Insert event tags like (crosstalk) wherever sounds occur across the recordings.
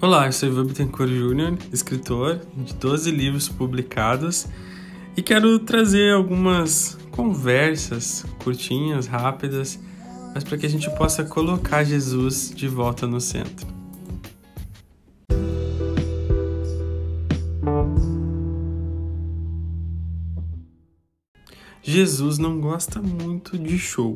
Olá, eu sou Ivan Bittencourt Jr., escritor de 12 livros publicados e quero trazer algumas conversas curtinhas, rápidas, mas para que a gente possa colocar Jesus de volta no centro. Jesus não gosta muito de show.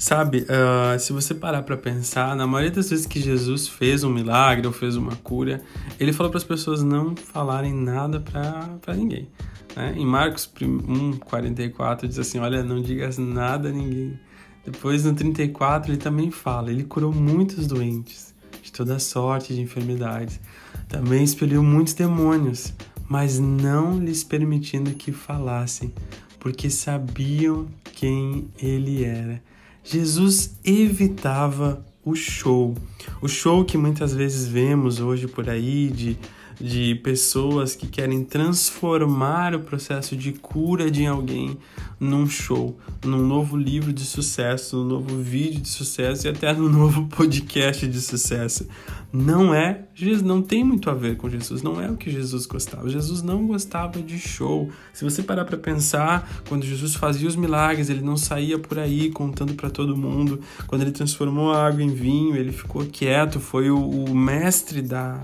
Sabe, uh, se você parar para pensar, na maioria das vezes que Jesus fez um milagre ou fez uma cura, ele falou para as pessoas não falarem nada para ninguém. Né? Em Marcos 1, 44 diz assim: Olha, não digas nada a ninguém. Depois no 34 ele também fala: Ele curou muitos doentes de toda sorte de enfermidades. Também expeliu muitos demônios, mas não lhes permitindo que falassem, porque sabiam quem ele era. Jesus evitava o show. O show que muitas vezes vemos hoje por aí de de pessoas que querem transformar o processo de cura de alguém num show, num novo livro de sucesso, num novo vídeo de sucesso e até num (laughs) novo podcast de sucesso. Não é, não tem muito a ver com Jesus, não é o que Jesus gostava. Jesus não gostava de show. Se você parar para pensar, quando Jesus fazia os milagres, ele não saía por aí contando para todo mundo. Quando ele transformou a água em vinho, ele ficou quieto, foi o, o mestre da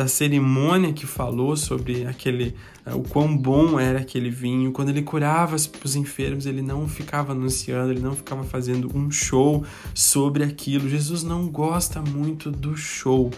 da cerimônia que falou sobre aquele uh, o quão bom era aquele vinho. Quando ele curava os enfermos, ele não ficava anunciando, ele não ficava fazendo um show sobre aquilo. Jesus não gosta muito do show.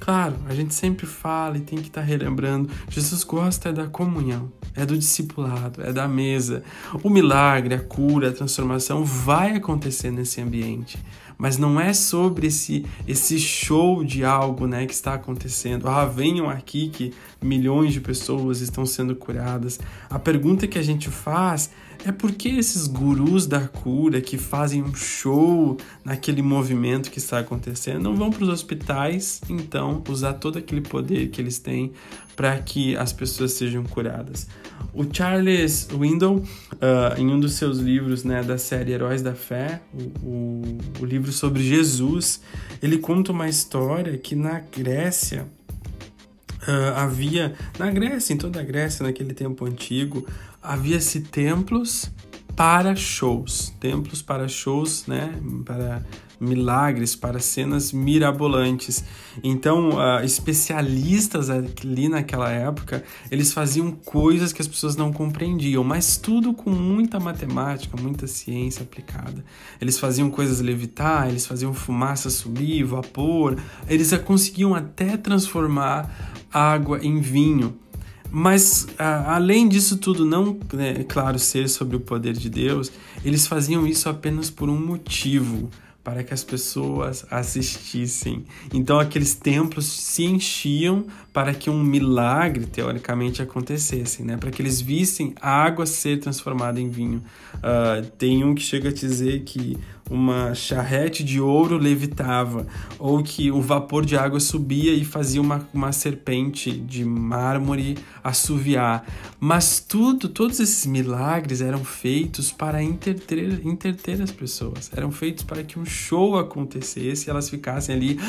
Claro, a gente sempre fala e tem que estar tá relembrando. Jesus gosta da comunhão, é do discipulado, é da mesa. O milagre, a cura, a transformação vai acontecer nesse ambiente mas não é sobre esse, esse show de algo né, que está acontecendo. Ah, venham aqui que milhões de pessoas estão sendo curadas. A pergunta que a gente faz é por que esses gurus da cura que fazem um show naquele movimento que está acontecendo não vão para os hospitais, então, usar todo aquele poder que eles têm para que as pessoas sejam curadas. O Charles Windle, uh, em um dos seus livros né, da série Heróis da Fé, o, o, o livro sobre Jesus, ele conta uma história que na Grécia Uh, havia na Grécia, em toda a Grécia, naquele tempo antigo, havia-se templos para shows, templos para shows, né, para milagres, para cenas mirabolantes. Então, uh, especialistas ali naquela época, eles faziam coisas que as pessoas não compreendiam, mas tudo com muita matemática, muita ciência aplicada. Eles faziam coisas levitar, eles faziam fumaça subir, vapor, eles conseguiam até transformar água em vinho. Mas, a, além disso tudo, não, é claro, ser sobre o poder de Deus, eles faziam isso apenas por um motivo para que as pessoas assistissem. Então aqueles templos se enchiam para que um milagre teoricamente acontecesse, né? Para que eles vissem a água ser transformada em vinho. Uh, tem um que chega a dizer que uma charrete de ouro levitava, ou que o vapor de água subia e fazia uma, uma serpente de mármore assoviar. Mas tudo, todos esses milagres eram feitos para interter, interter as pessoas, eram feitos para que um show acontecesse e elas ficassem ali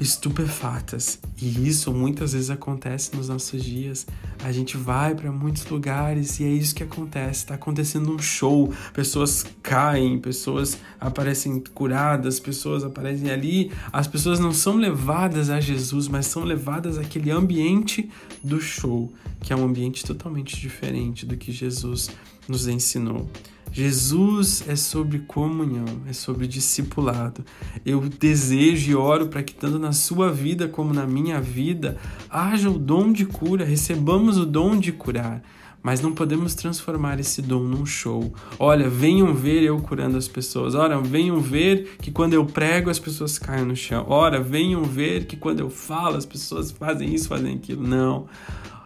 estupefatas. E isso muitas vezes acontece nos nossos dias. A gente vai para muitos lugares e é isso que acontece. Está acontecendo um show, pessoas caem, pessoas aparecem curadas, pessoas aparecem ali. As pessoas não são levadas a Jesus, mas são levadas àquele ambiente do show, que é um ambiente totalmente diferente do que Jesus nos ensinou. Jesus é sobre comunhão, é sobre discipulado. Eu desejo e oro para que, tanto na sua vida como na minha vida, haja o dom de cura, recebamos o dom de curar. Mas não podemos transformar esse dom num show. Olha, venham ver eu curando as pessoas. Ora, venham ver que quando eu prego as pessoas caem no chão. Ora, venham ver que quando eu falo as pessoas fazem isso, fazem aquilo. Não.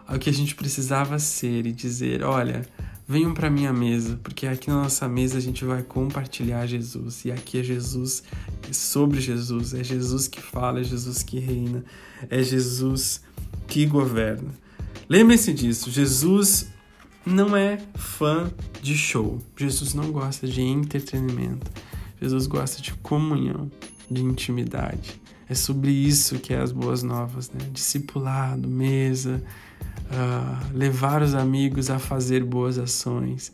O que a gente precisava ser e dizer: olha, venham para minha mesa, porque aqui na nossa mesa a gente vai compartilhar Jesus. E aqui é Jesus, é sobre Jesus, é Jesus que fala, é Jesus que reina, é Jesus que governa. Lembrem-se disso, Jesus não é fã de show. Jesus não gosta de entretenimento. Jesus gosta de comunhão, de intimidade. É sobre isso que é as boas novas, né? Discipulado, mesa, uh, levar os amigos a fazer boas ações,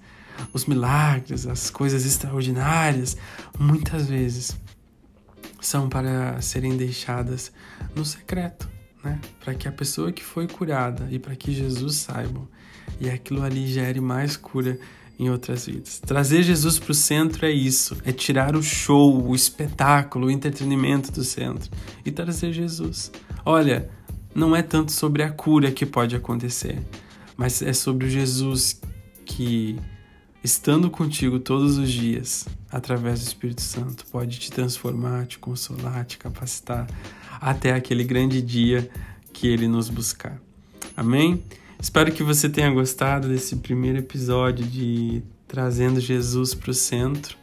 os milagres, as coisas extraordinárias, muitas vezes são para serem deixadas no secreto, né? Para que a pessoa que foi curada e para que Jesus saiba e aquilo ali gere mais cura em outras vidas. Trazer Jesus para o centro é isso, é tirar o show, o espetáculo, o entretenimento do centro e trazer Jesus. Olha, não é tanto sobre a cura que pode acontecer, mas é sobre o Jesus que, estando contigo todos os dias, através do Espírito Santo, pode te transformar, te consolar, te capacitar até aquele grande dia que ele nos buscar. Amém? Espero que você tenha gostado desse primeiro episódio de Trazendo Jesus para o Centro.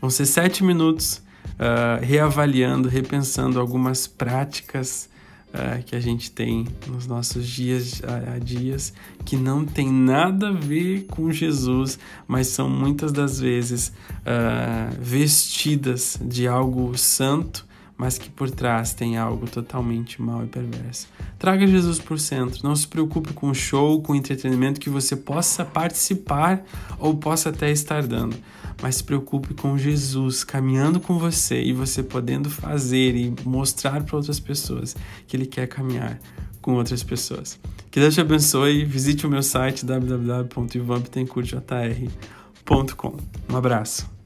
Vão ser sete minutos uh, reavaliando, repensando algumas práticas uh, que a gente tem nos nossos dias a dias que não tem nada a ver com Jesus, mas são muitas das vezes uh, vestidas de algo santo mas que por trás tem algo totalmente mal e perverso. Traga Jesus por centro, não se preocupe com o show, com o entretenimento que você possa participar ou possa até estar dando, mas se preocupe com Jesus caminhando com você e você podendo fazer e mostrar para outras pessoas que ele quer caminhar com outras pessoas. Que Deus te abençoe, visite o meu site www.ivamptencourtjr.com. Um abraço.